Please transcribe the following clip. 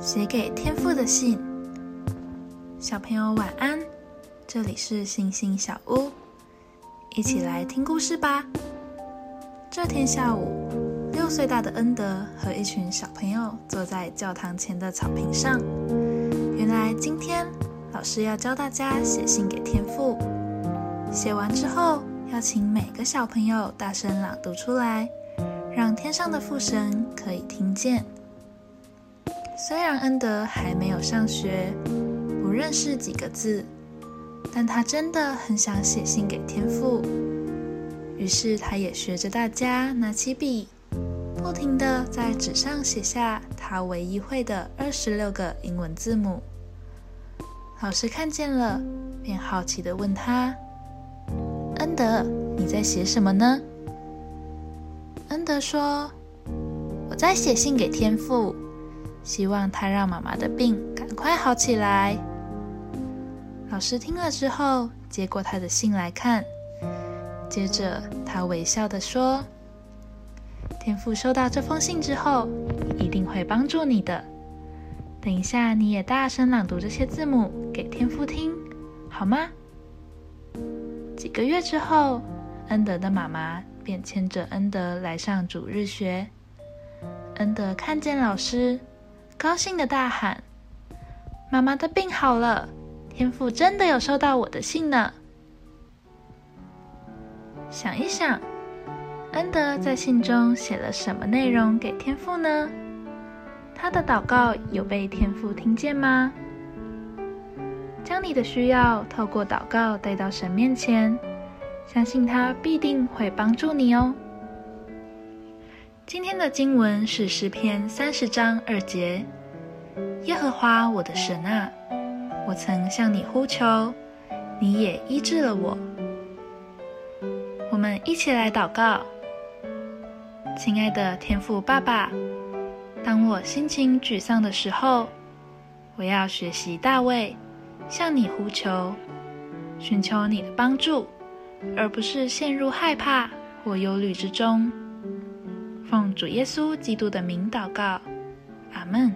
写给天父的信，小朋友晚安。这里是星星小屋，一起来听故事吧。这天下午，六岁大的恩德和一群小朋友坐在教堂前的草坪上。原来今天老师要教大家写信给天父，写完之后要请每个小朋友大声朗读出来，让天上的父神可以听见。虽然恩德还没有上学，不认识几个字，但他真的很想写信给天父。于是，他也学着大家拿起笔，不停地在纸上写下他唯一会的二十六个英文字母。老师看见了，便好奇地问他：“恩德，你在写什么呢？”恩德说：“我在写信给天父。”希望他让妈妈的病赶快好起来。老师听了之后，接过他的信来看，接着他微笑的说：“天父收到这封信之后，一定会帮助你的。等一下，你也大声朗读这些字母给天父听，好吗？”几个月之后，恩德的妈妈便牵着恩德来上主日学。恩德看见老师。高兴的大喊：“妈妈的病好了！天父真的有收到我的信呢。”想一想，恩德在信中写了什么内容给天父呢？他的祷告有被天父听见吗？将你的需要透过祷告带到神面前，相信他必定会帮助你哦。今天的经文是诗篇三十章二节：“耶和华我的神啊，我曾向你呼求，你也医治了我。”我们一起来祷告：亲爱的天父爸爸，当我心情沮丧的时候，我要学习大卫，向你呼求，寻求你的帮助，而不是陷入害怕或忧虑之中。奉主耶稣基督的名祷告，阿门。